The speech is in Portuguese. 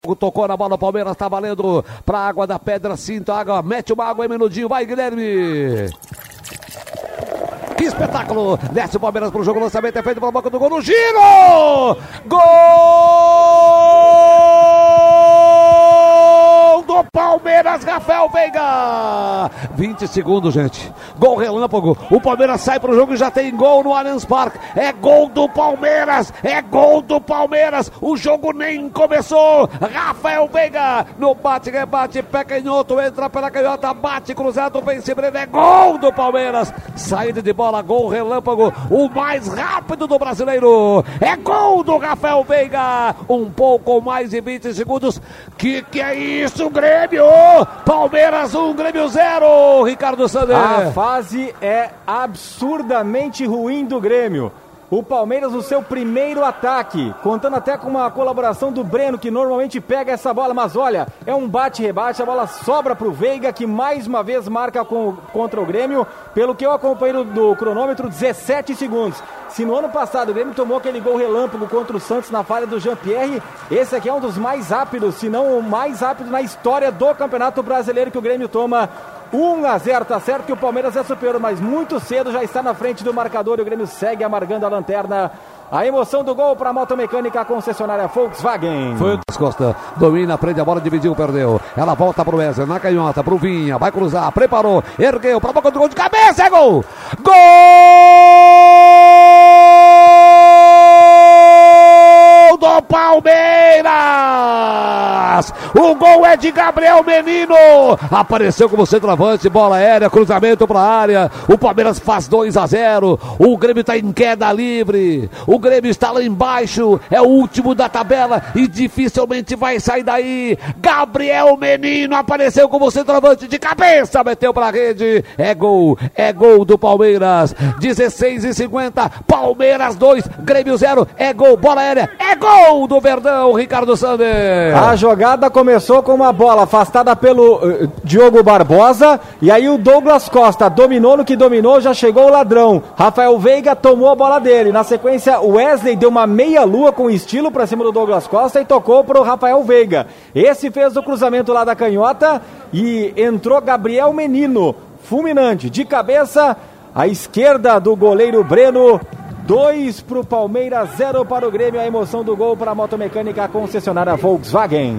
Tocou na bola, Palmeiras tá valendo pra água da pedra, cinta água, mete uma água aí, minudinho, vai Guilherme! Que espetáculo! Desce o Palmeiras pro jogo, lançamento é feito pela boca do gol no giro! Gol do Palmeiras, Rafael Veiga! 20 segundos, gente. Gol relâmpago. O Palmeiras sai pro jogo e já tem gol no Allianz Parque. É gol do Palmeiras! É gol do Palmeiras! O jogo nem começou! Rafael Veiga no bate, rebate, pé canhoto, entra pela canhota, bate cruzado, vence Breno. É gol do Palmeiras! Saída de bola, gol relâmpago, o mais rápido do brasileiro. É gol do Rafael Veiga! Um pouco mais de 20 segundos. Que que é isso, Grêmio? Palmeiras 1, um, Grêmio 0. Ricardo Sander. A fase é absurdamente ruim do Grêmio. O Palmeiras no seu primeiro ataque, contando até com uma colaboração do Breno, que normalmente pega essa bola, mas olha, é um bate-rebate, a bola sobra para o Veiga, que mais uma vez marca com, contra o Grêmio, pelo que eu acompanhei do cronômetro, 17 segundos. Se no ano passado o Grêmio tomou aquele gol relâmpago contra o Santos na falha do Jean-Pierre, esse aqui é um dos mais rápidos, se não o mais rápido na história do Campeonato Brasileiro que o Grêmio toma 1 a 0, tá certo que o Palmeiras é superior, mas muito cedo já está na frente do marcador e o Grêmio segue amargando a lanterna. A emoção do gol para a motomecânica concessionária Volkswagen. Foi o Costa, domina, prende a bola, dividiu, perdeu. Ela volta pro Wesley, na canhota, pro Vinha, vai cruzar, preparou, ergueu, para boca do gol de cabeça, é gol! Gol! do Palmeiras! O gol é de Gabriel Menino! Apareceu como centroavante, bola aérea, cruzamento para a área. O Palmeiras faz 2 a 0. O Grêmio está em queda livre. O Grêmio está lá embaixo, é o último da tabela e dificilmente vai sair daí. Gabriel Menino apareceu como centroavante de cabeça, meteu para a rede. É gol, é gol do Palmeiras. 16 e 50, Palmeiras 2, Grêmio 0. É gol, bola aérea, é gol do Verdão, Ricardo Sander. A jogada começou com uma bola afastada pelo uh, Diogo Barbosa e aí o Douglas Costa dominou no que dominou, já chegou o ladrão. Rafael Veiga tomou a bola dele. Na sequência, o Wesley deu uma meia lua com estilo para cima do Douglas Costa e tocou para o Rafael Veiga. Esse fez o cruzamento lá da canhota e entrou Gabriel Menino, fulminante, de cabeça à esquerda do goleiro Breno. 2 para o Palmeiras, 0 para o Grêmio. A emoção do gol para a motomecânica concessionária Volkswagen.